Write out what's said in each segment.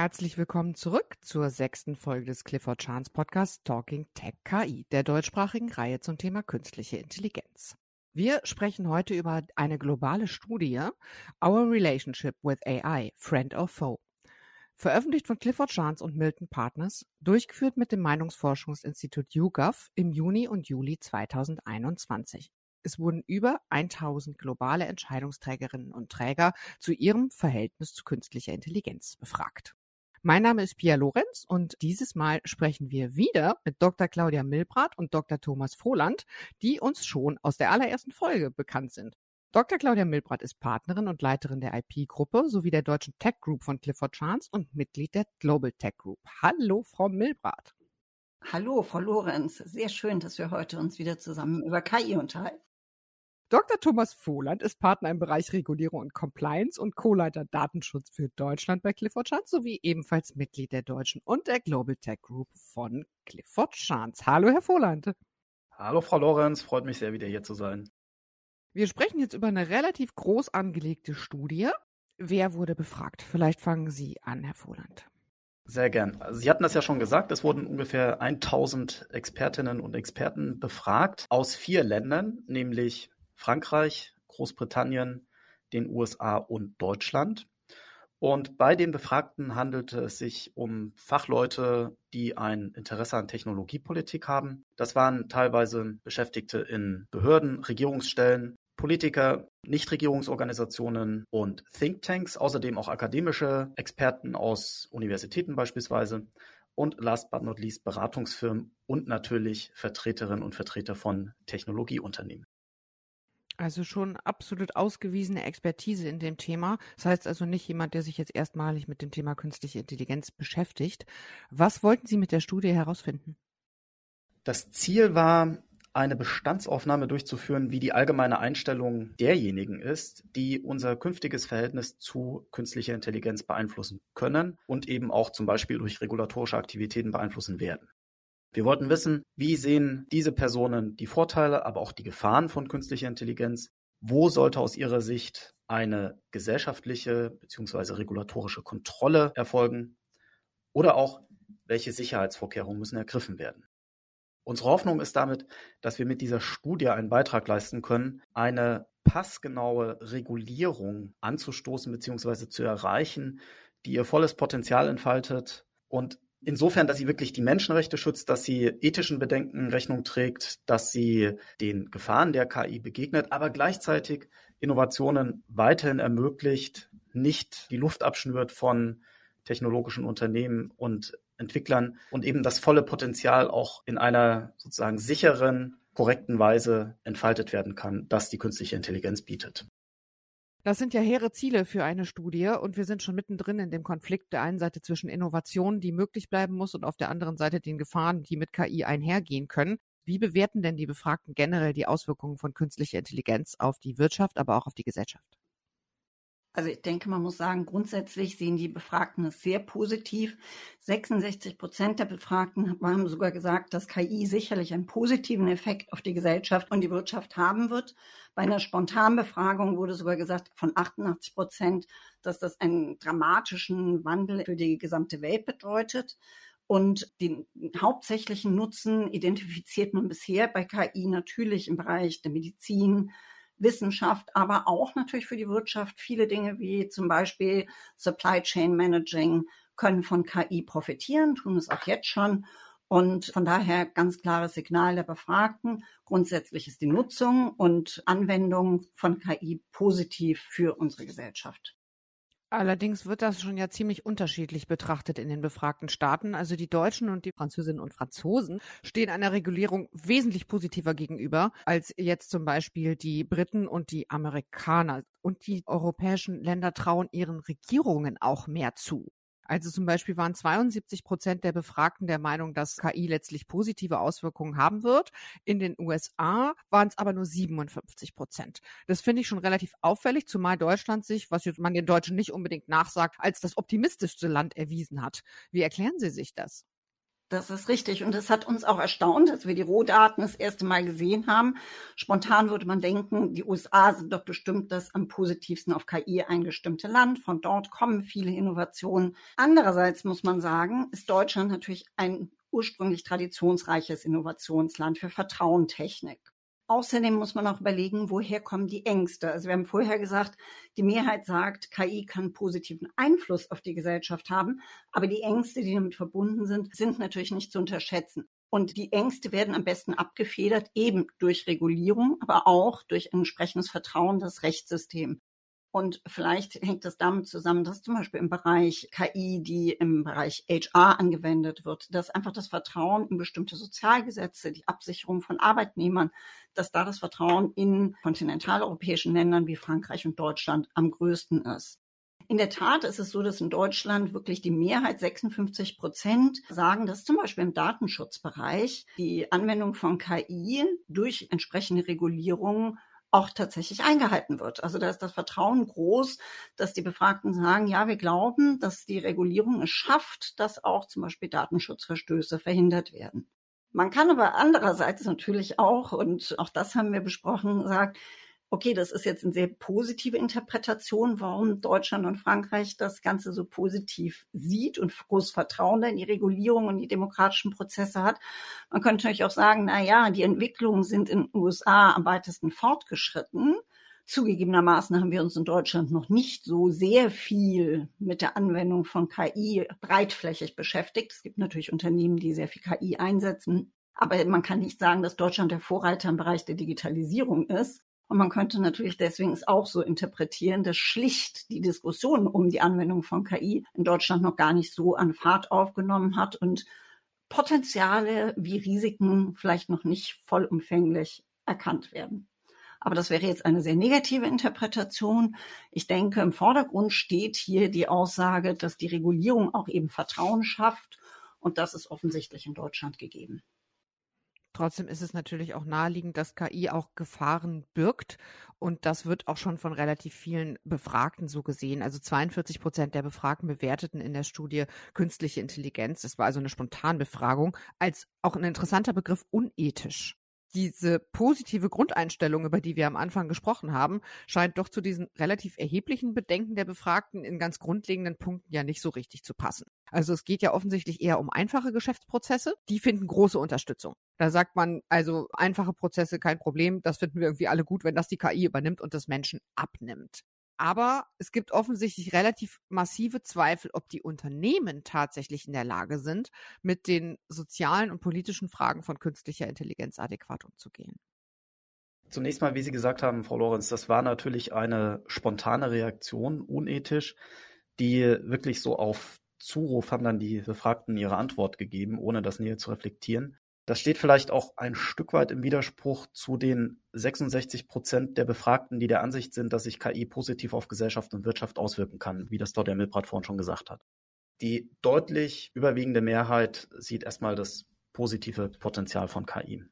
Herzlich willkommen zurück zur sechsten Folge des Clifford Chance Podcasts Talking Tech KI, der deutschsprachigen Reihe zum Thema künstliche Intelligenz. Wir sprechen heute über eine globale Studie, Our Relationship with AI, Friend or Foe. Veröffentlicht von Clifford Chance und Milton Partners, durchgeführt mit dem Meinungsforschungsinstitut YouGov im Juni und Juli 2021. Es wurden über 1000 globale Entscheidungsträgerinnen und Träger zu ihrem Verhältnis zu künstlicher Intelligenz befragt. Mein Name ist Pia Lorenz und dieses Mal sprechen wir wieder mit Dr. Claudia Milbrat und Dr. Thomas Frohland, die uns schon aus der allerersten Folge bekannt sind. Dr. Claudia Milbrat ist Partnerin und Leiterin der IP-Gruppe sowie der deutschen Tech Group von Clifford Chance und Mitglied der Global Tech Group. Hallo, Frau Milbrat. Hallo, Frau Lorenz. Sehr schön, dass wir heute uns wieder zusammen über KI unterhalten. Dr. Thomas Vohland ist Partner im Bereich Regulierung und Compliance und Co-Leiter Datenschutz für Deutschland bei Clifford Chance sowie ebenfalls Mitglied der Deutschen und der Global Tech Group von Clifford Chance. Hallo, Herr Vohland. Hallo, Frau Lorenz. Freut mich sehr, wieder hier zu sein. Wir sprechen jetzt über eine relativ groß angelegte Studie. Wer wurde befragt? Vielleicht fangen Sie an, Herr Vohland. Sehr gern. Also Sie hatten das ja schon gesagt, es wurden ungefähr 1000 Expertinnen und Experten befragt aus vier Ländern, nämlich Frankreich, Großbritannien, den USA und Deutschland. Und bei den Befragten handelte es sich um Fachleute, die ein Interesse an Technologiepolitik haben. Das waren teilweise Beschäftigte in Behörden, Regierungsstellen, Politiker, Nichtregierungsorganisationen und Thinktanks, außerdem auch akademische Experten aus Universitäten beispielsweise und last but not least Beratungsfirmen und natürlich Vertreterinnen und Vertreter von Technologieunternehmen. Also schon absolut ausgewiesene Expertise in dem Thema. Das heißt also nicht jemand, der sich jetzt erstmalig mit dem Thema künstliche Intelligenz beschäftigt. Was wollten Sie mit der Studie herausfinden? Das Ziel war, eine Bestandsaufnahme durchzuführen, wie die allgemeine Einstellung derjenigen ist, die unser künftiges Verhältnis zu künstlicher Intelligenz beeinflussen können und eben auch zum Beispiel durch regulatorische Aktivitäten beeinflussen werden. Wir wollten wissen, wie sehen diese Personen die Vorteile, aber auch die Gefahren von künstlicher Intelligenz? Wo sollte aus ihrer Sicht eine gesellschaftliche bzw. regulatorische Kontrolle erfolgen? Oder auch, welche Sicherheitsvorkehrungen müssen ergriffen werden? Unsere Hoffnung ist damit, dass wir mit dieser Studie einen Beitrag leisten können, eine passgenaue Regulierung anzustoßen bzw. zu erreichen, die ihr volles Potenzial entfaltet und insofern, dass sie wirklich die Menschenrechte schützt, dass sie ethischen Bedenken Rechnung trägt, dass sie den Gefahren der KI begegnet, aber gleichzeitig Innovationen weiterhin ermöglicht, nicht die Luft abschnürt von technologischen Unternehmen und Entwicklern und eben das volle Potenzial auch in einer sozusagen sicheren, korrekten Weise entfaltet werden kann, das die künstliche Intelligenz bietet. Das sind ja hehre Ziele für eine Studie und wir sind schon mittendrin in dem Konflikt der einen Seite zwischen Innovation, die möglich bleiben muss, und auf der anderen Seite den Gefahren, die mit KI einhergehen können. Wie bewerten denn die Befragten generell die Auswirkungen von künstlicher Intelligenz auf die Wirtschaft, aber auch auf die Gesellschaft? Also ich denke, man muss sagen, grundsätzlich sehen die Befragten es sehr positiv. 66 Prozent der Befragten haben sogar gesagt, dass KI sicherlich einen positiven Effekt auf die Gesellschaft und die Wirtschaft haben wird. Bei einer Spontanbefragung wurde sogar gesagt von 88 Prozent, dass das einen dramatischen Wandel für die gesamte Welt bedeutet. Und den hauptsächlichen Nutzen identifiziert man bisher bei KI natürlich im Bereich der Medizin, Wissenschaft, aber auch natürlich für die Wirtschaft. Viele Dinge wie zum Beispiel Supply Chain Managing können von KI profitieren, tun es auch jetzt schon. Und von daher ganz klares Signal der Befragten. Grundsätzlich ist die Nutzung und Anwendung von KI positiv für unsere Gesellschaft. Allerdings wird das schon ja ziemlich unterschiedlich betrachtet in den befragten Staaten. Also die Deutschen und die Französinnen und Franzosen stehen einer Regulierung wesentlich positiver gegenüber als jetzt zum Beispiel die Briten und die Amerikaner. Und die europäischen Länder trauen ihren Regierungen auch mehr zu. Also zum Beispiel waren 72 Prozent der Befragten der Meinung, dass KI letztlich positive Auswirkungen haben wird. In den USA waren es aber nur 57 Prozent. Das finde ich schon relativ auffällig, zumal Deutschland sich, was man den Deutschen nicht unbedingt nachsagt, als das optimistischste Land erwiesen hat. Wie erklären Sie sich das? Das ist richtig. Und es hat uns auch erstaunt, als wir die Rohdaten das erste Mal gesehen haben. Spontan würde man denken, die USA sind doch bestimmt das am positivsten auf KI eingestimmte Land. Von dort kommen viele Innovationen. Andererseits muss man sagen, ist Deutschland natürlich ein ursprünglich traditionsreiches Innovationsland für Vertrauentechnik. Außerdem muss man auch überlegen, woher kommen die Ängste. Also wir haben vorher gesagt, die Mehrheit sagt, KI kann positiven Einfluss auf die Gesellschaft haben, aber die Ängste, die damit verbunden sind, sind natürlich nicht zu unterschätzen. Und die Ängste werden am besten abgefedert, eben durch Regulierung, aber auch durch entsprechendes Vertrauen in das Rechtssystem. Und vielleicht hängt das damit zusammen, dass zum Beispiel im Bereich KI, die im Bereich HR angewendet wird, dass einfach das Vertrauen in bestimmte Sozialgesetze, die Absicherung von Arbeitnehmern, dass da das Vertrauen in kontinentaleuropäischen Ländern wie Frankreich und Deutschland am größten ist. In der Tat ist es so, dass in Deutschland wirklich die Mehrheit, 56 Prozent, sagen, dass zum Beispiel im Datenschutzbereich die Anwendung von KI durch entsprechende Regulierungen auch tatsächlich eingehalten wird. Also da ist das Vertrauen groß, dass die Befragten sagen, ja, wir glauben, dass die Regulierung es schafft, dass auch zum Beispiel Datenschutzverstöße verhindert werden. Man kann aber andererseits natürlich auch, und auch das haben wir besprochen, sagen, okay, das ist jetzt eine sehr positive Interpretation, warum Deutschland und Frankreich das Ganze so positiv sieht und groß Vertrauen in die Regulierung und die demokratischen Prozesse hat. Man könnte natürlich auch sagen, na ja, die Entwicklungen sind in den USA am weitesten fortgeschritten. Zugegebenermaßen haben wir uns in Deutschland noch nicht so sehr viel mit der Anwendung von KI breitflächig beschäftigt. Es gibt natürlich Unternehmen, die sehr viel KI einsetzen. Aber man kann nicht sagen, dass Deutschland der Vorreiter im Bereich der Digitalisierung ist. Und man könnte natürlich deswegen es auch so interpretieren, dass schlicht die Diskussion um die Anwendung von KI in Deutschland noch gar nicht so an Fahrt aufgenommen hat und Potenziale wie Risiken vielleicht noch nicht vollumfänglich erkannt werden. Aber das wäre jetzt eine sehr negative Interpretation. Ich denke, im Vordergrund steht hier die Aussage, dass die Regulierung auch eben Vertrauen schafft. Und das ist offensichtlich in Deutschland gegeben. Trotzdem ist es natürlich auch naheliegend, dass KI auch Gefahren birgt. Und das wird auch schon von relativ vielen Befragten so gesehen. Also 42 Prozent der Befragten bewerteten in der Studie künstliche Intelligenz, das war also eine Spontanbefragung, als auch ein interessanter Begriff unethisch diese positive Grundeinstellung, über die wir am Anfang gesprochen haben, scheint doch zu diesen relativ erheblichen Bedenken der Befragten in ganz grundlegenden Punkten ja nicht so richtig zu passen. Also es geht ja offensichtlich eher um einfache Geschäftsprozesse. Die finden große Unterstützung. Da sagt man also einfache Prozesse kein Problem. Das finden wir irgendwie alle gut, wenn das die KI übernimmt und das Menschen abnimmt. Aber es gibt offensichtlich relativ massive Zweifel, ob die Unternehmen tatsächlich in der Lage sind, mit den sozialen und politischen Fragen von künstlicher Intelligenz adäquat umzugehen. Zunächst mal, wie Sie gesagt haben, Frau Lorenz, das war natürlich eine spontane Reaktion, unethisch, die wirklich so auf Zuruf haben dann die Befragten ihre Antwort gegeben, ohne das näher zu reflektieren. Das steht vielleicht auch ein Stück weit im Widerspruch zu den 66 Prozent der Befragten, die der Ansicht sind, dass sich KI positiv auf Gesellschaft und Wirtschaft auswirken kann, wie das dort der Milbrat vorhin schon gesagt hat. Die deutlich überwiegende Mehrheit sieht erstmal das positive Potenzial von KI.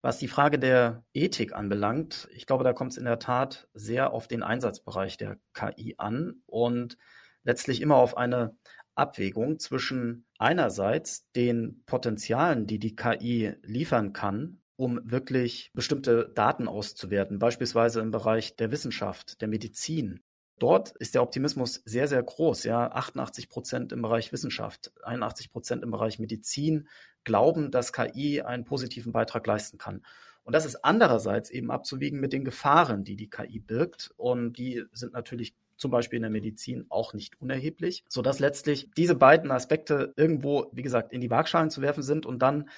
Was die Frage der Ethik anbelangt, ich glaube, da kommt es in der Tat sehr auf den Einsatzbereich der KI an und letztlich immer auf eine Abwägung zwischen einerseits den Potenzialen, die die KI liefern kann, um wirklich bestimmte Daten auszuwerten, beispielsweise im Bereich der Wissenschaft, der Medizin. Dort ist der Optimismus sehr, sehr groß. Ja, 88 Prozent im Bereich Wissenschaft, 81 Prozent im Bereich Medizin glauben, dass KI einen positiven Beitrag leisten kann. Und das ist andererseits eben abzuwiegen mit den Gefahren, die die KI birgt. Und die sind natürlich zum Beispiel in der Medizin auch nicht unerheblich, sodass letztlich diese beiden Aspekte irgendwo, wie gesagt, in die Waagschalen zu werfen sind und dann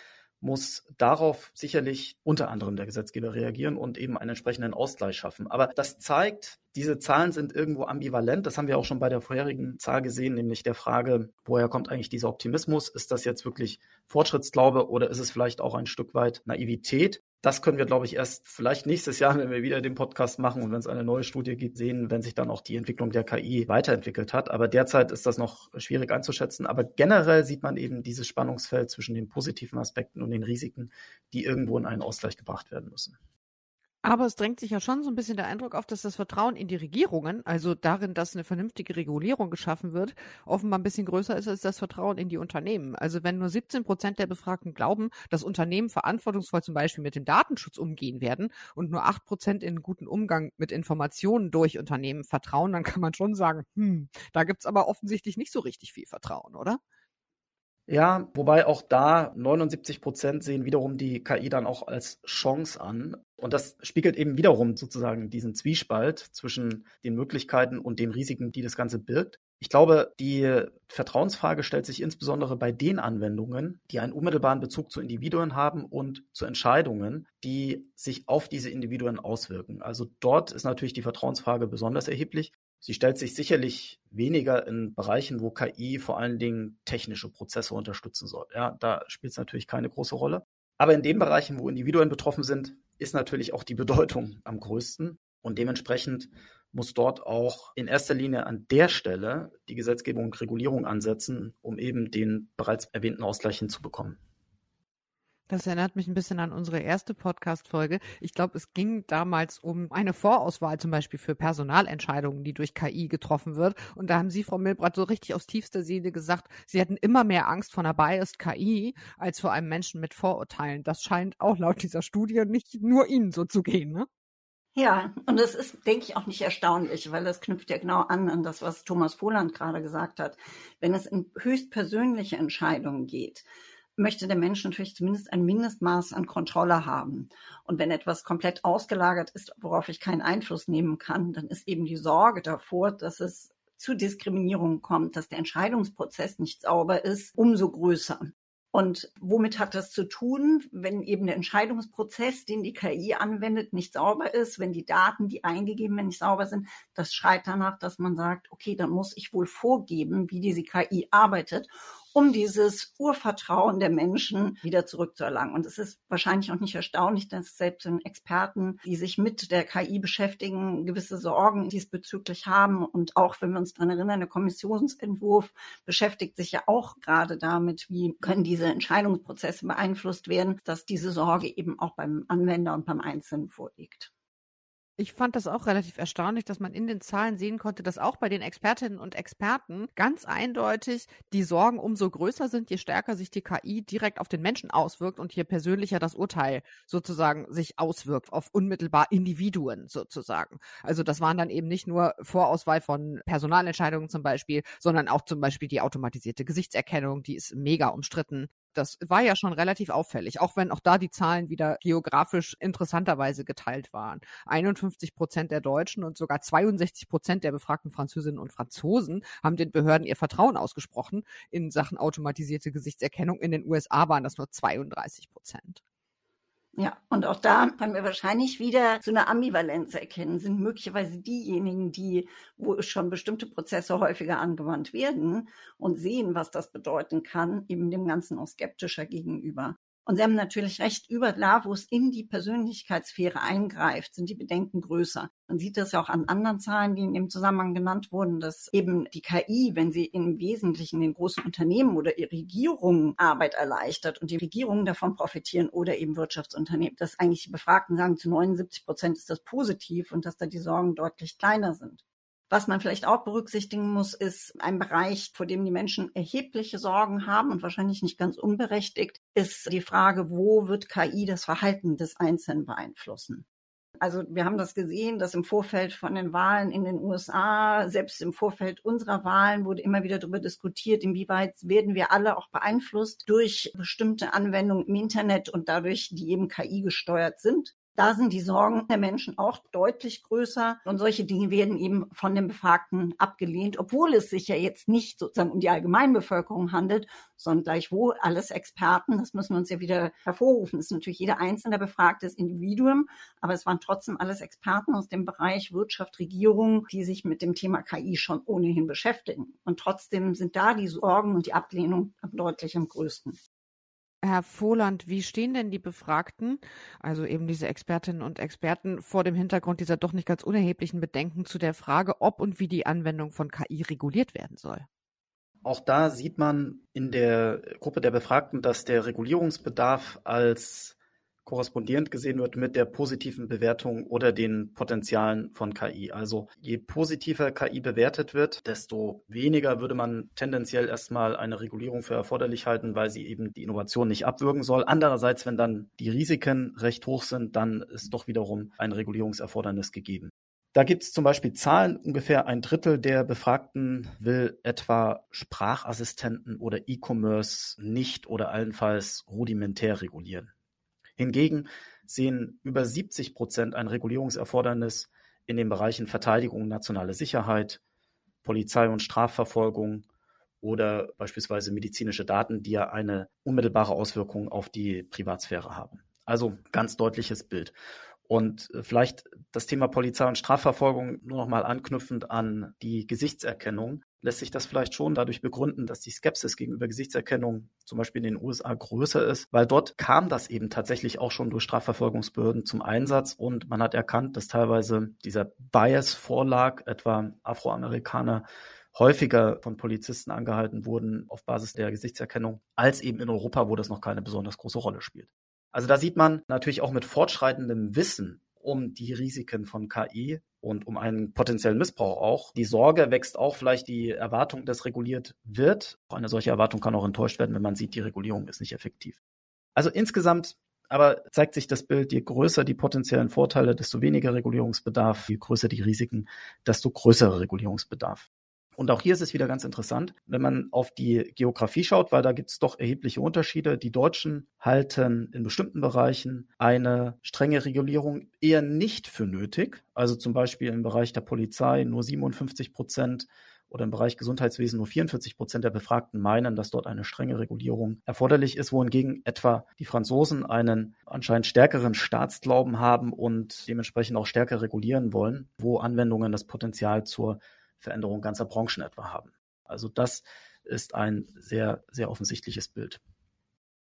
muss darauf sicherlich unter anderem der Gesetzgeber reagieren und eben einen entsprechenden Ausgleich schaffen. Aber das zeigt, diese Zahlen sind irgendwo ambivalent. Das haben wir auch schon bei der vorherigen Zahl gesehen, nämlich der Frage, woher kommt eigentlich dieser Optimismus? Ist das jetzt wirklich Fortschrittsglaube oder ist es vielleicht auch ein Stück weit Naivität? Das können wir, glaube ich, erst vielleicht nächstes Jahr, wenn wir wieder den Podcast machen und wenn es eine neue Studie gibt, sehen, wenn sich dann auch die Entwicklung der KI weiterentwickelt hat. Aber derzeit ist das noch schwierig einzuschätzen. Aber generell sieht man eben dieses Spannungsfeld zwischen den positiven Aspekten und den Risiken, die irgendwo in einen Ausgleich gebracht werden müssen. Aber es drängt sich ja schon so ein bisschen der Eindruck auf, dass das Vertrauen in die Regierungen, also darin, dass eine vernünftige Regulierung geschaffen wird, offenbar ein bisschen größer ist als das Vertrauen in die Unternehmen. Also wenn nur 17 Prozent der Befragten glauben, dass Unternehmen verantwortungsvoll zum Beispiel mit dem Datenschutz umgehen werden und nur acht Prozent in guten Umgang mit Informationen durch Unternehmen vertrauen, dann kann man schon sagen, hm, da gibt's aber offensichtlich nicht so richtig viel Vertrauen, oder? Ja, wobei auch da 79 Prozent sehen wiederum die KI dann auch als Chance an. Und das spiegelt eben wiederum sozusagen diesen Zwiespalt zwischen den Möglichkeiten und den Risiken, die das Ganze birgt. Ich glaube, die Vertrauensfrage stellt sich insbesondere bei den Anwendungen, die einen unmittelbaren Bezug zu Individuen haben und zu Entscheidungen, die sich auf diese Individuen auswirken. Also dort ist natürlich die Vertrauensfrage besonders erheblich. Sie stellt sich sicherlich weniger in Bereichen, wo KI vor allen Dingen technische Prozesse unterstützen soll. Ja, da spielt es natürlich keine große Rolle. Aber in den Bereichen, wo Individuen betroffen sind, ist natürlich auch die Bedeutung am größten. Und dementsprechend muss dort auch in erster Linie an der Stelle die Gesetzgebung und Regulierung ansetzen, um eben den bereits erwähnten Ausgleich hinzubekommen. Das erinnert mich ein bisschen an unsere erste Podcast-Folge. Ich glaube, es ging damals um eine Vorauswahl zum Beispiel für Personalentscheidungen, die durch KI getroffen wird. Und da haben Sie, Frau Milbrat, so richtig aus tiefster Seele gesagt, Sie hätten immer mehr Angst vor einer Biased KI als vor einem Menschen mit Vorurteilen. Das scheint auch laut dieser Studie nicht nur Ihnen so zu gehen, ne? Ja, und das ist, denke ich, auch nicht erstaunlich, weil das knüpft ja genau an an das, was Thomas Voland gerade gesagt hat. Wenn es in höchst persönliche Entscheidungen geht, möchte der Mensch natürlich zumindest ein Mindestmaß an Kontrolle haben. Und wenn etwas komplett ausgelagert ist, worauf ich keinen Einfluss nehmen kann, dann ist eben die Sorge davor, dass es zu Diskriminierung kommt, dass der Entscheidungsprozess nicht sauber ist, umso größer. Und womit hat das zu tun, wenn eben der Entscheidungsprozess, den die KI anwendet, nicht sauber ist, wenn die Daten, die eingegeben werden, nicht sauber sind? Das schreit danach, dass man sagt, okay, dann muss ich wohl vorgeben, wie diese KI arbeitet um dieses Urvertrauen der Menschen wieder zurückzuerlangen. Und es ist wahrscheinlich auch nicht erstaunlich, dass selbst wenn Experten, die sich mit der KI beschäftigen, gewisse Sorgen diesbezüglich haben. Und auch wenn wir uns daran erinnern, der Kommissionsentwurf beschäftigt sich ja auch gerade damit, wie können diese Entscheidungsprozesse beeinflusst werden, dass diese Sorge eben auch beim Anwender und beim Einzelnen vorliegt. Ich fand das auch relativ erstaunlich, dass man in den Zahlen sehen konnte, dass auch bei den Expertinnen und Experten ganz eindeutig die Sorgen umso größer sind, je stärker sich die KI direkt auf den Menschen auswirkt und je persönlicher das Urteil sozusagen sich auswirkt auf unmittelbar Individuen sozusagen. Also das waren dann eben nicht nur Vorauswahl von Personalentscheidungen zum Beispiel, sondern auch zum Beispiel die automatisierte Gesichtserkennung, die ist mega umstritten. Das war ja schon relativ auffällig, auch wenn auch da die Zahlen wieder geografisch interessanterweise geteilt waren. 51 Prozent der Deutschen und sogar 62 Prozent der befragten Französinnen und Franzosen haben den Behörden ihr Vertrauen ausgesprochen in Sachen automatisierte Gesichtserkennung. In den USA waren das nur 32 Prozent. Ja, und auch da können wir wahrscheinlich wieder so eine Ambivalenz erkennen. Sind möglicherweise diejenigen, die, wo schon bestimmte Prozesse häufiger angewandt werden und sehen, was das bedeuten kann, eben dem Ganzen auch skeptischer gegenüber. Und Sie haben natürlich recht, über da, wo es in die Persönlichkeitssphäre eingreift, sind die Bedenken größer. Man sieht das ja auch an anderen Zahlen, die in dem Zusammenhang genannt wurden, dass eben die KI, wenn sie im Wesentlichen den großen Unternehmen oder Regierungen Arbeit erleichtert und die Regierungen davon profitieren oder eben Wirtschaftsunternehmen, dass eigentlich die Befragten sagen, zu 79 Prozent ist das positiv und dass da die Sorgen deutlich kleiner sind. Was man vielleicht auch berücksichtigen muss, ist ein Bereich, vor dem die Menschen erhebliche Sorgen haben und wahrscheinlich nicht ganz unberechtigt, ist die Frage, wo wird KI das Verhalten des Einzelnen beeinflussen? Also wir haben das gesehen, dass im Vorfeld von den Wahlen in den USA, selbst im Vorfeld unserer Wahlen wurde immer wieder darüber diskutiert, inwieweit werden wir alle auch beeinflusst durch bestimmte Anwendungen im Internet und dadurch, die eben KI gesteuert sind. Da sind die Sorgen der Menschen auch deutlich größer. Und solche Dinge werden eben von den Befragten abgelehnt, obwohl es sich ja jetzt nicht sozusagen um die Allgemeinbevölkerung handelt, sondern gleichwohl alles Experten. Das müssen wir uns ja wieder hervorrufen. Das ist natürlich jeder einzelne befragtes Individuum, aber es waren trotzdem alles Experten aus dem Bereich Wirtschaft, Regierung, die sich mit dem Thema KI schon ohnehin beschäftigen. Und trotzdem sind da die Sorgen und die Ablehnung deutlich am größten. Herr Voland, wie stehen denn die Befragten, also eben diese Expertinnen und Experten, vor dem Hintergrund dieser doch nicht ganz unerheblichen Bedenken zu der Frage, ob und wie die Anwendung von KI reguliert werden soll? Auch da sieht man in der Gruppe der Befragten, dass der Regulierungsbedarf als korrespondierend gesehen wird mit der positiven Bewertung oder den Potenzialen von KI. Also je positiver KI bewertet wird, desto weniger würde man tendenziell erstmal eine Regulierung für erforderlich halten, weil sie eben die Innovation nicht abwürgen soll. Andererseits, wenn dann die Risiken recht hoch sind, dann ist doch wiederum ein Regulierungserfordernis gegeben. Da gibt es zum Beispiel Zahlen, ungefähr ein Drittel der Befragten will etwa Sprachassistenten oder E-Commerce nicht oder allenfalls rudimentär regulieren. Hingegen sehen über 70 Prozent ein Regulierungserfordernis in den Bereichen Verteidigung, nationale Sicherheit, Polizei und Strafverfolgung oder beispielsweise medizinische Daten, die ja eine unmittelbare Auswirkung auf die Privatsphäre haben. Also ganz deutliches Bild. Und äh, vielleicht das Thema Polizei und Strafverfolgung nur noch mal anknüpfend an die Gesichtserkennung lässt sich das vielleicht schon dadurch begründen, dass die Skepsis gegenüber Gesichtserkennung zum Beispiel in den USA größer ist, weil dort kam das eben tatsächlich auch schon durch Strafverfolgungsbehörden zum Einsatz und man hat erkannt, dass teilweise dieser Bias vorlag, etwa Afroamerikaner häufiger von Polizisten angehalten wurden auf Basis der Gesichtserkennung, als eben in Europa, wo das noch keine besonders große Rolle spielt. Also da sieht man natürlich auch mit fortschreitendem Wissen um die Risiken von KI und um einen potenziellen Missbrauch auch. Die Sorge wächst auch vielleicht die Erwartung, dass reguliert wird. Eine solche Erwartung kann auch enttäuscht werden, wenn man sieht, die Regulierung ist nicht effektiv. Also insgesamt aber zeigt sich das Bild, je größer die potenziellen Vorteile, desto weniger Regulierungsbedarf, je größer die Risiken, desto größerer Regulierungsbedarf. Und auch hier ist es wieder ganz interessant, wenn man auf die Geografie schaut, weil da gibt es doch erhebliche Unterschiede. Die Deutschen halten in bestimmten Bereichen eine strenge Regulierung eher nicht für nötig. Also zum Beispiel im Bereich der Polizei nur 57 Prozent oder im Bereich Gesundheitswesen nur 44 Prozent der Befragten meinen, dass dort eine strenge Regulierung erforderlich ist, wohingegen etwa die Franzosen einen anscheinend stärkeren Staatsglauben haben und dementsprechend auch stärker regulieren wollen, wo Anwendungen das Potenzial zur Veränderung ganzer Branchen etwa haben. Also das ist ein sehr, sehr offensichtliches Bild.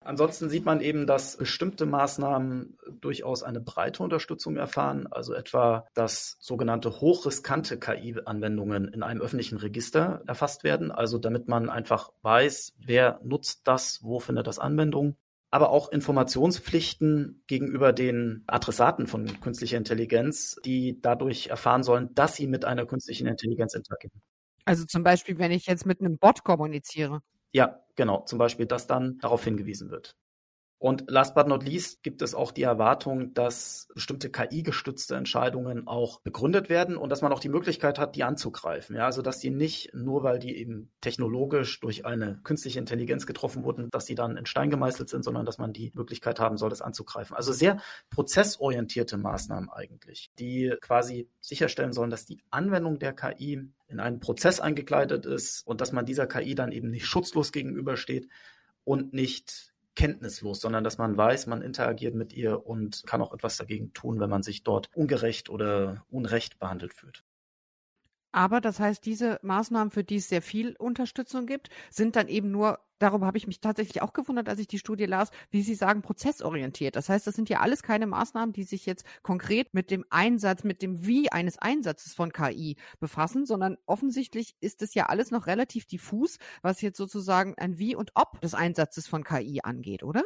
Ansonsten sieht man eben, dass bestimmte Maßnahmen durchaus eine breite Unterstützung erfahren, also etwa, dass sogenannte hochriskante KI-Anwendungen in einem öffentlichen Register erfasst werden, also damit man einfach weiß, wer nutzt das, wo findet das Anwendung aber auch Informationspflichten gegenüber den Adressaten von künstlicher Intelligenz, die dadurch erfahren sollen, dass sie mit einer künstlichen Intelligenz interagieren. Also zum Beispiel, wenn ich jetzt mit einem Bot kommuniziere. Ja, genau. Zum Beispiel, dass dann darauf hingewiesen wird. Und last but not least gibt es auch die Erwartung, dass bestimmte KI-gestützte Entscheidungen auch begründet werden und dass man auch die Möglichkeit hat, die anzugreifen. Ja, also dass die nicht nur, weil die eben technologisch durch eine künstliche Intelligenz getroffen wurden, dass die dann in Stein gemeißelt sind, sondern dass man die Möglichkeit haben soll, das anzugreifen. Also sehr prozessorientierte Maßnahmen eigentlich, die quasi sicherstellen sollen, dass die Anwendung der KI in einen Prozess eingekleidet ist und dass man dieser KI dann eben nicht schutzlos gegenübersteht und nicht kenntnislos, sondern dass man weiß, man interagiert mit ihr und kann auch etwas dagegen tun, wenn man sich dort ungerecht oder unrecht behandelt fühlt. Aber das heißt, diese Maßnahmen, für die es sehr viel Unterstützung gibt, sind dann eben nur, darüber habe ich mich tatsächlich auch gewundert, als ich die Studie las, wie Sie sagen, prozessorientiert. Das heißt, das sind ja alles keine Maßnahmen, die sich jetzt konkret mit dem Einsatz, mit dem Wie eines Einsatzes von KI befassen, sondern offensichtlich ist es ja alles noch relativ diffus, was jetzt sozusagen ein Wie und Ob des Einsatzes von KI angeht, oder?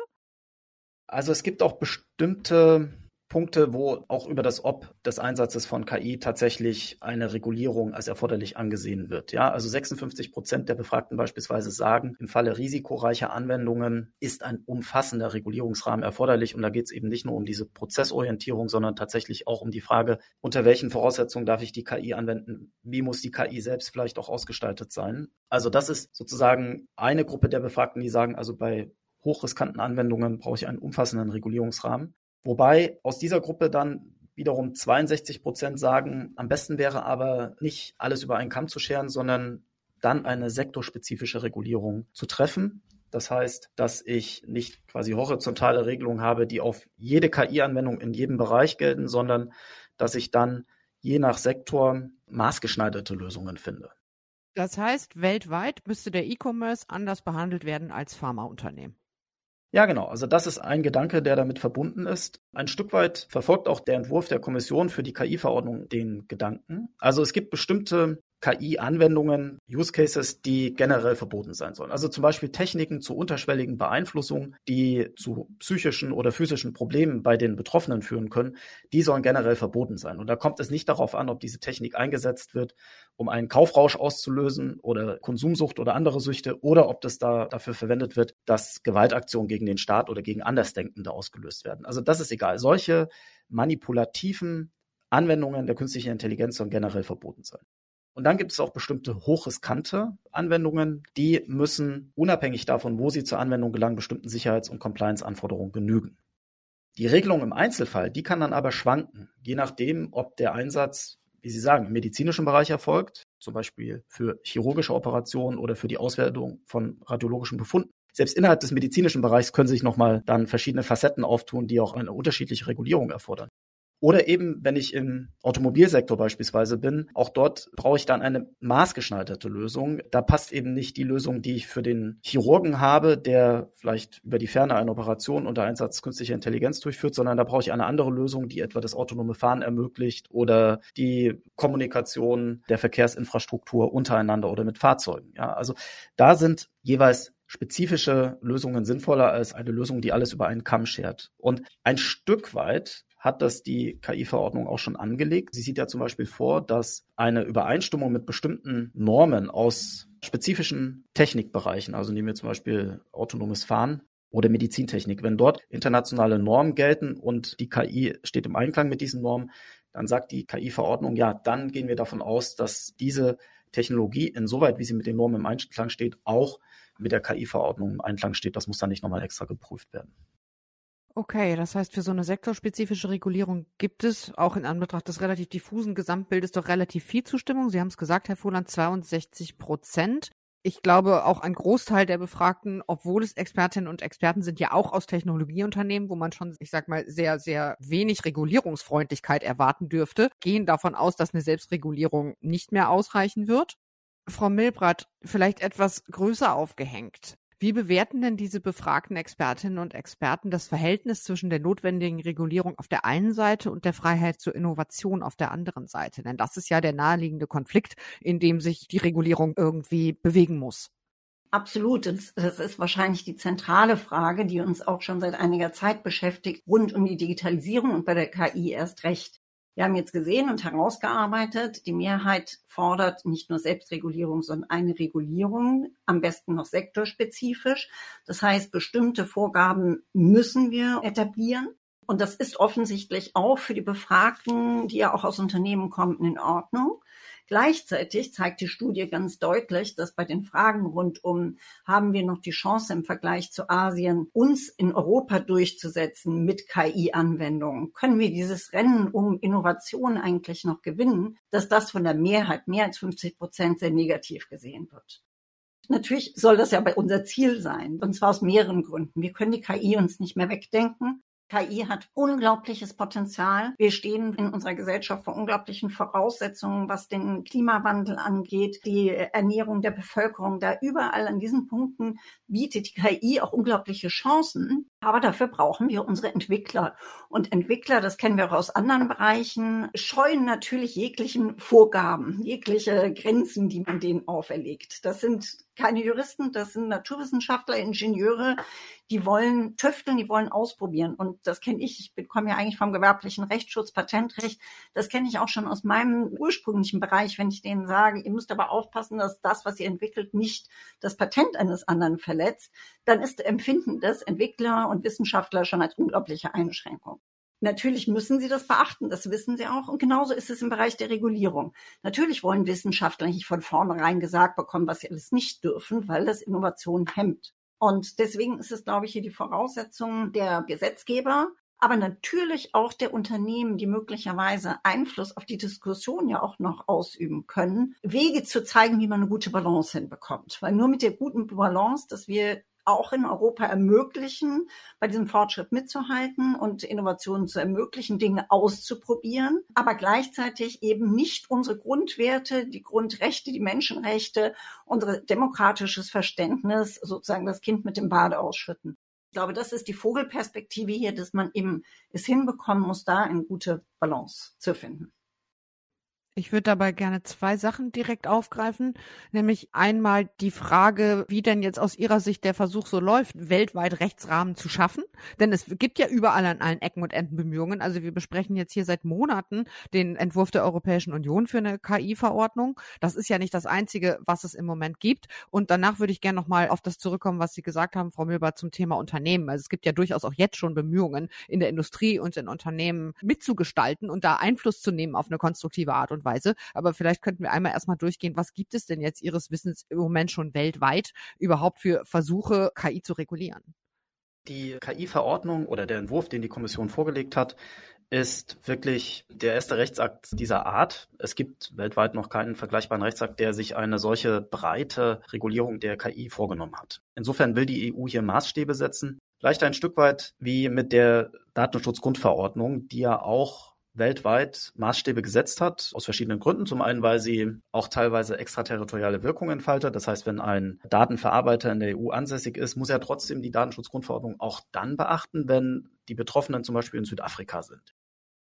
Also es gibt auch bestimmte Punkte, wo auch über das Ob des Einsatzes von KI tatsächlich eine Regulierung als erforderlich angesehen wird. Ja, also 56 Prozent der Befragten beispielsweise sagen, im Falle risikoreicher Anwendungen ist ein umfassender Regulierungsrahmen erforderlich. Und da geht es eben nicht nur um diese Prozessorientierung, sondern tatsächlich auch um die Frage, unter welchen Voraussetzungen darf ich die KI anwenden? Wie muss die KI selbst vielleicht auch ausgestaltet sein? Also das ist sozusagen eine Gruppe der Befragten, die sagen, also bei hochriskanten Anwendungen brauche ich einen umfassenden Regulierungsrahmen. Wobei aus dieser Gruppe dann wiederum 62 Prozent sagen, am besten wäre aber nicht alles über einen Kamm zu scheren, sondern dann eine sektorspezifische Regulierung zu treffen. Das heißt, dass ich nicht quasi horizontale Regelungen habe, die auf jede KI-Anwendung in jedem Bereich gelten, sondern dass ich dann je nach Sektor maßgeschneiderte Lösungen finde. Das heißt, weltweit müsste der E-Commerce anders behandelt werden als Pharmaunternehmen. Ja, genau. Also das ist ein Gedanke, der damit verbunden ist. Ein Stück weit verfolgt auch der Entwurf der Kommission für die KI-Verordnung den Gedanken. Also es gibt bestimmte KI-Anwendungen, Use Cases, die generell verboten sein sollen. Also zum Beispiel Techniken zur unterschwelligen Beeinflussung, die zu psychischen oder physischen Problemen bei den Betroffenen führen können, die sollen generell verboten sein. Und da kommt es nicht darauf an, ob diese Technik eingesetzt wird, um einen Kaufrausch auszulösen oder Konsumsucht oder andere Süchte oder ob das da dafür verwendet wird, dass Gewaltaktionen gegen den Staat oder gegen Andersdenkende ausgelöst werden. Also das ist egal. Solche manipulativen Anwendungen der künstlichen Intelligenz sollen generell verboten sein. Und dann gibt es auch bestimmte hochriskante Anwendungen, die müssen unabhängig davon, wo sie zur Anwendung gelangen, bestimmten Sicherheits- und Compliance-Anforderungen genügen. Die Regelung im Einzelfall, die kann dann aber schwanken, je nachdem, ob der Einsatz, wie Sie sagen, im medizinischen Bereich erfolgt, zum Beispiel für chirurgische Operationen oder für die Auswertung von radiologischen Befunden. Selbst innerhalb des medizinischen Bereichs können sich nochmal dann verschiedene Facetten auftun, die auch eine unterschiedliche Regulierung erfordern. Oder eben, wenn ich im Automobilsektor beispielsweise bin, auch dort brauche ich dann eine maßgeschneiderte Lösung. Da passt eben nicht die Lösung, die ich für den Chirurgen habe, der vielleicht über die Ferne eine Operation unter Einsatz künstlicher Intelligenz durchführt, sondern da brauche ich eine andere Lösung, die etwa das autonome Fahren ermöglicht oder die Kommunikation der Verkehrsinfrastruktur untereinander oder mit Fahrzeugen. Ja, also da sind jeweils spezifische Lösungen sinnvoller als eine Lösung, die alles über einen Kamm schert. Und ein Stück weit hat das die KI-Verordnung auch schon angelegt. Sie sieht ja zum Beispiel vor, dass eine Übereinstimmung mit bestimmten Normen aus spezifischen Technikbereichen, also nehmen wir zum Beispiel autonomes Fahren oder Medizintechnik, wenn dort internationale Normen gelten und die KI steht im Einklang mit diesen Normen, dann sagt die KI-Verordnung, ja, dann gehen wir davon aus, dass diese Technologie, insoweit wie sie mit den Normen im Einklang steht, auch mit der KI-Verordnung im Einklang steht. Das muss dann nicht nochmal extra geprüft werden. Okay, das heißt, für so eine sektorspezifische Regulierung gibt es auch in Anbetracht des relativ diffusen Gesamtbildes doch relativ viel Zustimmung. Sie haben es gesagt, Herr Fuhland, 62 Prozent. Ich glaube, auch ein Großteil der Befragten, obwohl es Expertinnen und Experten sind, ja auch aus Technologieunternehmen, wo man schon, ich sag mal, sehr, sehr wenig Regulierungsfreundlichkeit erwarten dürfte, gehen davon aus, dass eine Selbstregulierung nicht mehr ausreichen wird. Frau Milbrat, vielleicht etwas größer aufgehängt. Wie bewerten denn diese befragten Expertinnen und Experten das Verhältnis zwischen der notwendigen Regulierung auf der einen Seite und der Freiheit zur Innovation auf der anderen Seite? Denn das ist ja der naheliegende Konflikt, in dem sich die Regulierung irgendwie bewegen muss. Absolut. Das ist wahrscheinlich die zentrale Frage, die uns auch schon seit einiger Zeit beschäftigt, rund um die Digitalisierung und bei der KI erst recht. Wir haben jetzt gesehen und herausgearbeitet, die Mehrheit fordert nicht nur Selbstregulierung, sondern eine Regulierung, am besten noch sektorspezifisch. Das heißt, bestimmte Vorgaben müssen wir etablieren. Und das ist offensichtlich auch für die Befragten, die ja auch aus Unternehmen kommen, in Ordnung. Gleichzeitig zeigt die Studie ganz deutlich, dass bei den Fragen rund um, haben wir noch die Chance im Vergleich zu Asien, uns in Europa durchzusetzen mit KI-Anwendungen? Können wir dieses Rennen um Innovation eigentlich noch gewinnen? Dass das von der Mehrheit, mehr als 50 Prozent, sehr negativ gesehen wird. Natürlich soll das ja bei unser Ziel sein, und zwar aus mehreren Gründen. Wir können die KI uns nicht mehr wegdenken. KI hat unglaubliches Potenzial. Wir stehen in unserer Gesellschaft vor unglaublichen Voraussetzungen, was den Klimawandel angeht, die Ernährung der Bevölkerung. Da überall an diesen Punkten bietet die KI auch unglaubliche Chancen. Aber dafür brauchen wir unsere Entwickler. Und Entwickler, das kennen wir auch aus anderen Bereichen, scheuen natürlich jeglichen Vorgaben, jegliche Grenzen, die man denen auferlegt. Das sind keine Juristen, das sind Naturwissenschaftler, Ingenieure, die wollen tüfteln, die wollen ausprobieren. Und das kenne ich, ich komme ja eigentlich vom gewerblichen Rechtsschutz, Patentrecht, das kenne ich auch schon aus meinem ursprünglichen Bereich, wenn ich denen sage, ihr müsst aber aufpassen, dass das, was ihr entwickelt, nicht das Patent eines anderen verletzt, dann ist Empfinden des Entwickler und Wissenschaftler schon als unglaubliche Einschränkung. Natürlich müssen sie das beachten, das wissen sie auch. Und genauso ist es im Bereich der Regulierung. Natürlich wollen Wissenschaftler nicht von vornherein gesagt bekommen, was sie alles nicht dürfen, weil das Innovation hemmt. Und deswegen ist es, glaube ich, hier die Voraussetzung der Gesetzgeber, aber natürlich auch der Unternehmen, die möglicherweise Einfluss auf die Diskussion ja auch noch ausüben können, Wege zu zeigen, wie man eine gute Balance hinbekommt. Weil nur mit der guten Balance, dass wir auch in Europa ermöglichen, bei diesem Fortschritt mitzuhalten und Innovationen zu ermöglichen, Dinge auszuprobieren, aber gleichzeitig eben nicht unsere Grundwerte, die Grundrechte, die Menschenrechte, unser demokratisches Verständnis, sozusagen das Kind mit dem Bade ausschütten. Ich glaube, das ist die Vogelperspektive hier, dass man eben es hinbekommen muss, da eine gute Balance zu finden. Ich würde dabei gerne zwei Sachen direkt aufgreifen, nämlich einmal die Frage, wie denn jetzt aus Ihrer Sicht der Versuch so läuft, weltweit Rechtsrahmen zu schaffen. Denn es gibt ja überall an allen Ecken und Enden Bemühungen. Also wir besprechen jetzt hier seit Monaten den Entwurf der Europäischen Union für eine KI-Verordnung. Das ist ja nicht das Einzige, was es im Moment gibt. Und danach würde ich gerne nochmal auf das zurückkommen, was Sie gesagt haben, Frau Milber, zum Thema Unternehmen. Also es gibt ja durchaus auch jetzt schon Bemühungen in der Industrie und in Unternehmen mitzugestalten und da Einfluss zu nehmen auf eine konstruktive Art und Weise. Aber vielleicht könnten wir einmal erstmal durchgehen, was gibt es denn jetzt Ihres Wissens im Moment schon weltweit überhaupt für Versuche, KI zu regulieren? Die KI-Verordnung oder der Entwurf, den die Kommission vorgelegt hat, ist wirklich der erste Rechtsakt dieser Art. Es gibt weltweit noch keinen vergleichbaren Rechtsakt, der sich eine solche breite Regulierung der KI vorgenommen hat. Insofern will die EU hier Maßstäbe setzen. Vielleicht ein Stück weit wie mit der Datenschutzgrundverordnung, die ja auch weltweit Maßstäbe gesetzt hat, aus verschiedenen Gründen. Zum einen, weil sie auch teilweise extraterritoriale Wirkung entfaltet. Das heißt, wenn ein Datenverarbeiter in der EU ansässig ist, muss er trotzdem die Datenschutzgrundverordnung auch dann beachten, wenn die Betroffenen zum Beispiel in Südafrika sind.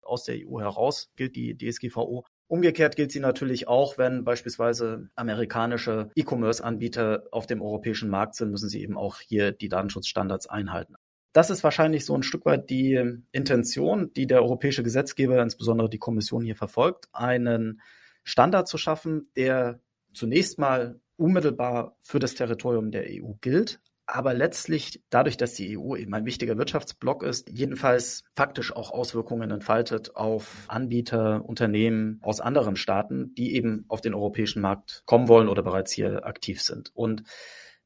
Aus der EU heraus gilt die DSGVO. Umgekehrt gilt sie natürlich auch, wenn beispielsweise amerikanische E-Commerce-Anbieter auf dem europäischen Markt sind, müssen sie eben auch hier die Datenschutzstandards einhalten. Das ist wahrscheinlich so ein Stück weit die Intention, die der europäische Gesetzgeber, insbesondere die Kommission hier verfolgt, einen Standard zu schaffen, der zunächst mal unmittelbar für das Territorium der EU gilt, aber letztlich dadurch, dass die EU eben ein wichtiger Wirtschaftsblock ist, jedenfalls faktisch auch Auswirkungen entfaltet auf Anbieter, Unternehmen aus anderen Staaten, die eben auf den europäischen Markt kommen wollen oder bereits hier aktiv sind. Und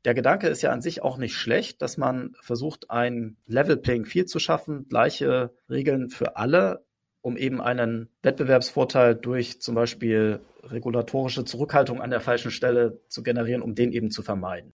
der Gedanke ist ja an sich auch nicht schlecht, dass man versucht, ein Level Playing Field zu schaffen, gleiche Regeln für alle, um eben einen Wettbewerbsvorteil durch zum Beispiel regulatorische Zurückhaltung an der falschen Stelle zu generieren, um den eben zu vermeiden.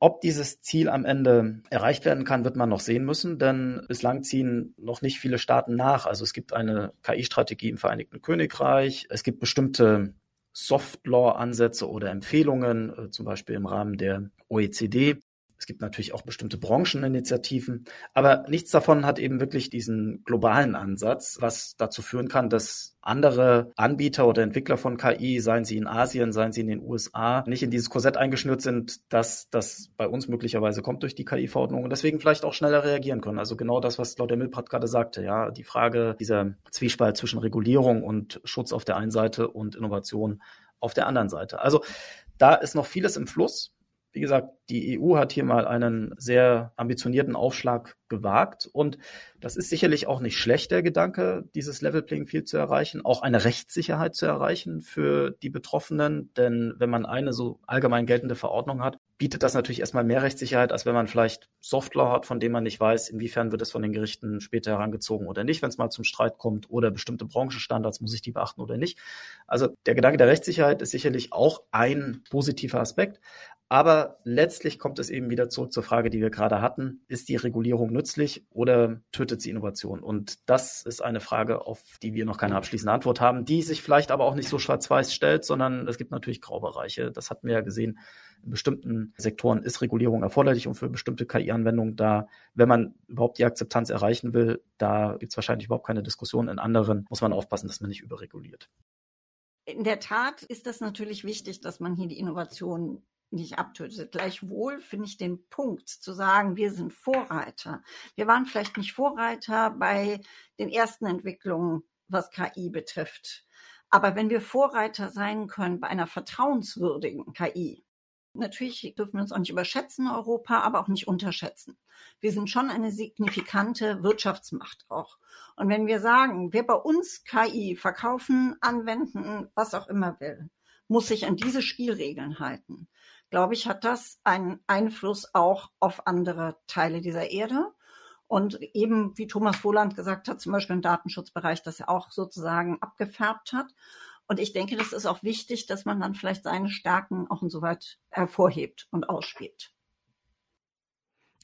Ob dieses Ziel am Ende erreicht werden kann, wird man noch sehen müssen, denn bislang ziehen noch nicht viele Staaten nach. Also es gibt eine KI-Strategie im Vereinigten Königreich. Es gibt bestimmte Soft-Law-Ansätze oder Empfehlungen, äh, zum Beispiel im Rahmen der OECD. Es gibt natürlich auch bestimmte Brancheninitiativen, aber nichts davon hat eben wirklich diesen globalen Ansatz, was dazu führen kann, dass andere Anbieter oder Entwickler von KI, seien sie in Asien, seien sie in den USA, nicht in dieses Korsett eingeschnürt sind, dass das bei uns möglicherweise kommt durch die KI-Verordnung und deswegen vielleicht auch schneller reagieren können. Also genau das, was Claudia Milprat gerade sagte, ja, die Frage dieser Zwiespalt zwischen Regulierung und Schutz auf der einen Seite und Innovation auf der anderen Seite. Also da ist noch vieles im Fluss. Wie gesagt, die EU hat hier mal einen sehr ambitionierten Aufschlag gewagt und das ist sicherlich auch nicht schlecht, der Gedanke, dieses Level Playing Field zu erreichen, auch eine Rechtssicherheit zu erreichen für die Betroffenen, denn wenn man eine so allgemein geltende Verordnung hat, bietet das natürlich erstmal mehr Rechtssicherheit, als wenn man vielleicht Softlaw hat, von dem man nicht weiß, inwiefern wird es von den Gerichten später herangezogen oder nicht, wenn es mal zum Streit kommt oder bestimmte Branchenstandards, muss ich die beachten oder nicht. Also der Gedanke der Rechtssicherheit ist sicherlich auch ein positiver Aspekt, aber letztlich kommt es eben wieder zurück zur Frage, die wir gerade hatten. Ist die Regulierung nützlich oder tötet sie Innovation? Und das ist eine Frage, auf die wir noch keine abschließende Antwort haben, die sich vielleicht aber auch nicht so schwarz-weiß stellt, sondern es gibt natürlich Graubereiche. Das hatten wir ja gesehen. In bestimmten Sektoren ist Regulierung erforderlich und für bestimmte KI-Anwendungen da, wenn man überhaupt die Akzeptanz erreichen will, da gibt es wahrscheinlich überhaupt keine Diskussion. In anderen muss man aufpassen, dass man nicht überreguliert. In der Tat ist das natürlich wichtig, dass man hier die Innovation nicht abtötet. Gleichwohl finde ich den Punkt zu sagen, wir sind Vorreiter. Wir waren vielleicht nicht Vorreiter bei den ersten Entwicklungen, was KI betrifft. Aber wenn wir Vorreiter sein können bei einer vertrauenswürdigen KI, natürlich dürfen wir uns auch nicht überschätzen, Europa, aber auch nicht unterschätzen. Wir sind schon eine signifikante Wirtschaftsmacht auch. Und wenn wir sagen, wer bei uns KI verkaufen, anwenden, was auch immer will, muss sich an diese Spielregeln halten glaube ich, hat das einen Einfluss auch auf andere Teile dieser Erde. Und eben, wie Thomas Voland gesagt hat, zum Beispiel im Datenschutzbereich, das er auch sozusagen abgefärbt hat. Und ich denke, das ist auch wichtig, dass man dann vielleicht seine Stärken auch insoweit hervorhebt und ausspielt.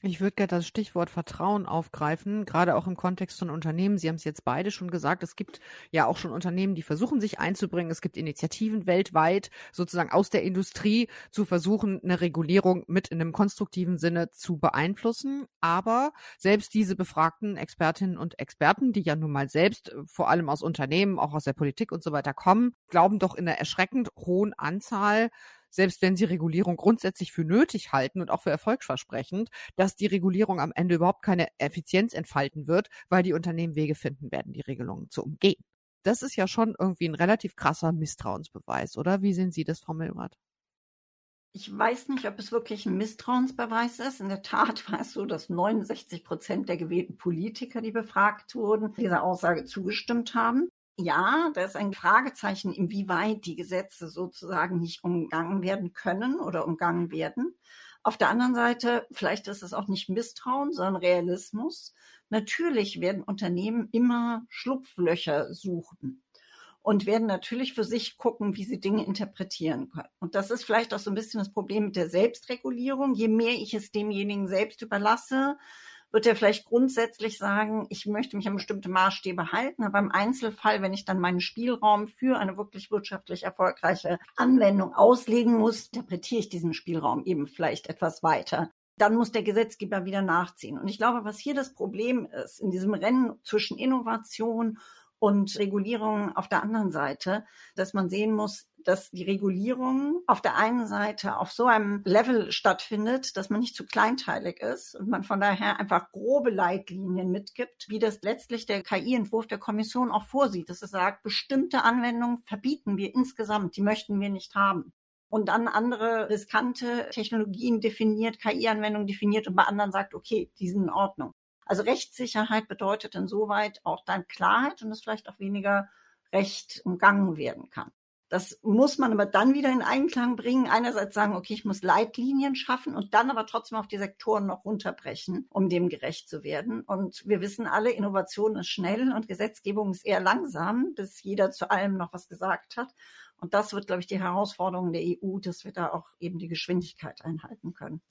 Ich würde gerne das Stichwort Vertrauen aufgreifen, gerade auch im Kontext von Unternehmen. Sie haben es jetzt beide schon gesagt. Es gibt ja auch schon Unternehmen, die versuchen, sich einzubringen. Es gibt Initiativen weltweit, sozusagen aus der Industrie, zu versuchen, eine Regulierung mit in einem konstruktiven Sinne zu beeinflussen. Aber selbst diese befragten Expertinnen und Experten, die ja nun mal selbst äh, vor allem aus Unternehmen, auch aus der Politik und so weiter kommen, glauben doch in einer erschreckend hohen Anzahl, selbst wenn sie Regulierung grundsätzlich für nötig halten und auch für erfolgsversprechend, dass die Regulierung am Ende überhaupt keine Effizienz entfalten wird, weil die Unternehmen Wege finden werden, die Regelungen zu umgehen. Das ist ja schon irgendwie ein relativ krasser Misstrauensbeweis, oder? Wie sehen Sie das, Frau Milrath? Ich weiß nicht, ob es wirklich ein Misstrauensbeweis ist. In der Tat war es so, dass 69 Prozent der gewählten Politiker, die befragt wurden, dieser Aussage zugestimmt haben. Ja, da ist ein Fragezeichen, inwieweit die Gesetze sozusagen nicht umgangen werden können oder umgangen werden. Auf der anderen Seite, vielleicht ist es auch nicht Misstrauen, sondern Realismus. Natürlich werden Unternehmen immer Schlupflöcher suchen und werden natürlich für sich gucken, wie sie Dinge interpretieren können. Und das ist vielleicht auch so ein bisschen das Problem mit der Selbstregulierung. Je mehr ich es demjenigen selbst überlasse, wird er vielleicht grundsätzlich sagen, ich möchte mich an bestimmte Maßstäbe halten, aber im Einzelfall, wenn ich dann meinen Spielraum für eine wirklich wirtschaftlich erfolgreiche Anwendung auslegen muss, interpretiere ich diesen Spielraum eben vielleicht etwas weiter dann muss der Gesetzgeber wieder nachziehen. Und ich glaube, was hier das Problem ist, in diesem Rennen zwischen Innovation und Regulierung auf der anderen Seite, dass man sehen muss, dass die Regulierung auf der einen Seite auf so einem Level stattfindet, dass man nicht zu kleinteilig ist und man von daher einfach grobe Leitlinien mitgibt, wie das letztlich der KI-Entwurf der Kommission auch vorsieht, dass es sagt, bestimmte Anwendungen verbieten wir insgesamt, die möchten wir nicht haben und dann andere riskante Technologien definiert, KI-Anwendungen definiert und bei anderen sagt, okay, die sind in Ordnung. Also Rechtssicherheit bedeutet insoweit auch dann Klarheit und es vielleicht auch weniger Recht umgangen werden kann. Das muss man aber dann wieder in Einklang bringen. Einerseits sagen, okay, ich muss Leitlinien schaffen und dann aber trotzdem auch die Sektoren noch runterbrechen, um dem gerecht zu werden. Und wir wissen alle, Innovation ist schnell und Gesetzgebung ist eher langsam, bis jeder zu allem noch was gesagt hat. Und das wird, glaube ich, die Herausforderung der EU, dass wir da auch eben die Geschwindigkeit einhalten können.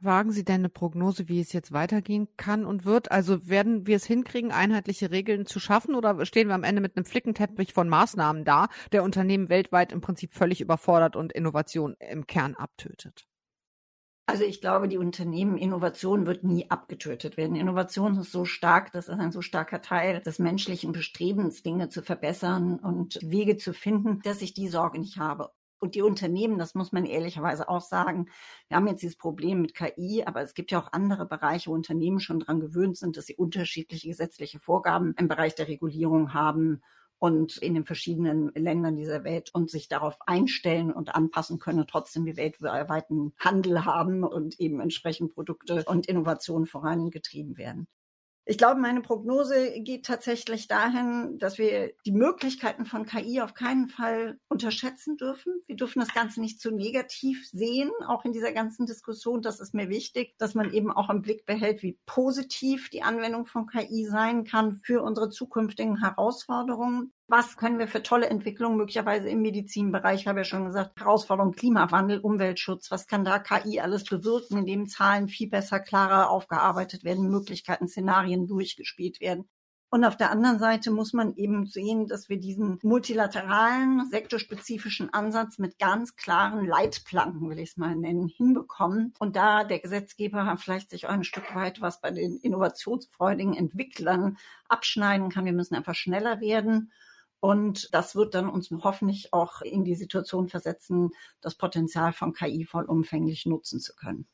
Wagen Sie denn eine Prognose, wie es jetzt weitergehen kann und wird? Also werden wir es hinkriegen, einheitliche Regeln zu schaffen oder stehen wir am Ende mit einem Flickenteppich von Maßnahmen da, der Unternehmen weltweit im Prinzip völlig überfordert und Innovation im Kern abtötet? Also ich glaube, die Unternehmen Innovation wird nie abgetötet werden. Innovation ist so stark, das ist ein so starker Teil des menschlichen Bestrebens, Dinge zu verbessern und Wege zu finden, dass ich die Sorge nicht habe. Und die Unternehmen, das muss man ehrlicherweise auch sagen, wir haben jetzt dieses Problem mit KI, aber es gibt ja auch andere Bereiche, wo Unternehmen schon daran gewöhnt sind, dass sie unterschiedliche gesetzliche Vorgaben im Bereich der Regulierung haben und in den verschiedenen Ländern dieser Welt und sich darauf einstellen und anpassen können und trotzdem die weltweiten Handel haben und eben entsprechend Produkte und Innovationen vorangetrieben werden. Ich glaube, meine Prognose geht tatsächlich dahin, dass wir die Möglichkeiten von KI auf keinen Fall unterschätzen dürfen. Wir dürfen das Ganze nicht zu negativ sehen, auch in dieser ganzen Diskussion. Das ist mir wichtig, dass man eben auch im Blick behält, wie positiv die Anwendung von KI sein kann für unsere zukünftigen Herausforderungen was können wir für tolle Entwicklungen möglicherweise im Medizinbereich, ich habe ja schon gesagt, Herausforderung Klimawandel, Umweltschutz, was kann da KI alles bewirken, indem Zahlen viel besser, klarer aufgearbeitet werden, Möglichkeiten, Szenarien durchgespielt werden. Und auf der anderen Seite muss man eben sehen, dass wir diesen multilateralen, sektorspezifischen Ansatz mit ganz klaren Leitplanken, will ich es mal nennen, hinbekommen. Und da der Gesetzgeber vielleicht sich auch ein Stück weit was bei den innovationsfreudigen Entwicklern abschneiden kann. Wir müssen einfach schneller werden und das wird dann uns hoffentlich auch in die Situation versetzen, das Potenzial von KI vollumfänglich nutzen zu können.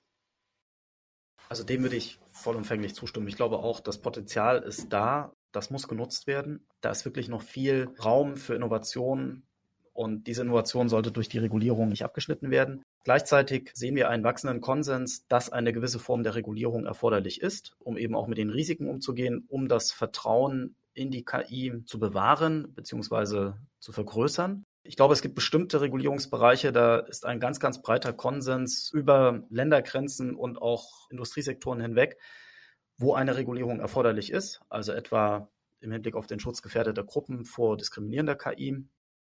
Also dem würde ich vollumfänglich zustimmen. Ich glaube auch, das Potenzial ist da. Das muss genutzt werden. Da ist wirklich noch viel Raum für Innovation. Und diese Innovation sollte durch die Regulierung nicht abgeschnitten werden. Gleichzeitig sehen wir einen wachsenden Konsens, dass eine gewisse Form der Regulierung erforderlich ist, um eben auch mit den Risiken umzugehen, um das Vertrauen in die KI zu bewahren bzw. zu vergrößern. Ich glaube, es gibt bestimmte Regulierungsbereiche, da ist ein ganz, ganz breiter Konsens über Ländergrenzen und auch Industriesektoren hinweg, wo eine Regulierung erforderlich ist. Also etwa im Hinblick auf den Schutz gefährdeter Gruppen vor diskriminierender KI.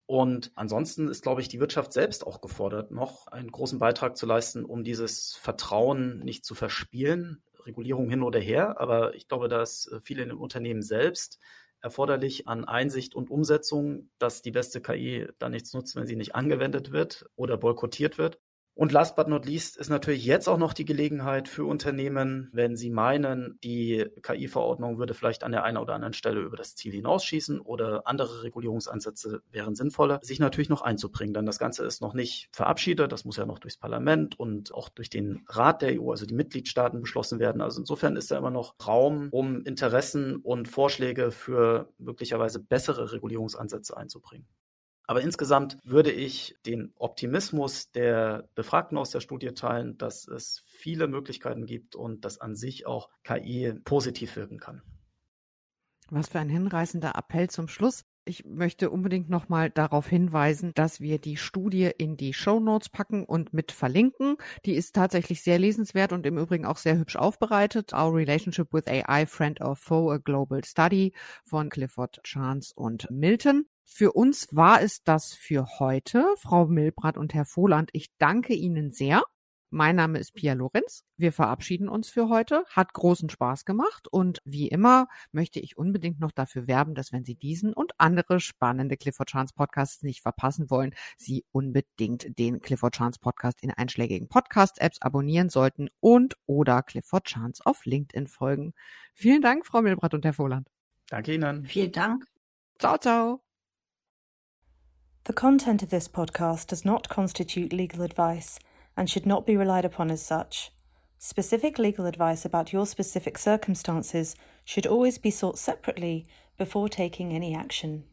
Und ansonsten ist, glaube ich, die Wirtschaft selbst auch gefordert, noch einen großen Beitrag zu leisten, um dieses Vertrauen nicht zu verspielen. Regulierung hin oder her, aber ich glaube, da ist äh, viel in den Unternehmen selbst erforderlich an Einsicht und Umsetzung, dass die beste KI da nichts nutzt, wenn sie nicht angewendet wird oder boykottiert wird. Und last but not least ist natürlich jetzt auch noch die Gelegenheit für Unternehmen, wenn sie meinen, die KI-Verordnung würde vielleicht an der einen oder anderen Stelle über das Ziel hinausschießen oder andere Regulierungsansätze wären sinnvoller, sich natürlich noch einzubringen. Denn das Ganze ist noch nicht verabschiedet. Das muss ja noch durchs Parlament und auch durch den Rat der EU, also die Mitgliedstaaten, beschlossen werden. Also insofern ist da immer noch Raum, um Interessen und Vorschläge für möglicherweise bessere Regulierungsansätze einzubringen. Aber insgesamt würde ich den Optimismus der Befragten aus der Studie teilen, dass es viele Möglichkeiten gibt und dass an sich auch KI positiv wirken kann. Was für ein hinreißender Appell zum Schluss. Ich möchte unbedingt nochmal darauf hinweisen, dass wir die Studie in die Show Notes packen und mit verlinken. Die ist tatsächlich sehr lesenswert und im Übrigen auch sehr hübsch aufbereitet. Our Relationship with AI, Friend or Foe, a Global Study von Clifford Chance und Milton. Für uns war es das für heute. Frau Milbrat und Herr Vohland, ich danke Ihnen sehr. Mein Name ist Pia Lorenz. Wir verabschieden uns für heute. Hat großen Spaß gemacht und wie immer möchte ich unbedingt noch dafür werben, dass wenn Sie diesen und andere spannende Clifford Chance Podcasts nicht verpassen wollen, Sie unbedingt den Clifford Chance Podcast in einschlägigen Podcast-Apps abonnieren sollten und oder Clifford Chance auf LinkedIn folgen. Vielen Dank, Frau Milbrat und Herr Vohland. Danke Ihnen. Vielen Dank. Ciao, ciao. The content of this podcast does not constitute legal advice and should not be relied upon as such. Specific legal advice about your specific circumstances should always be sought separately before taking any action.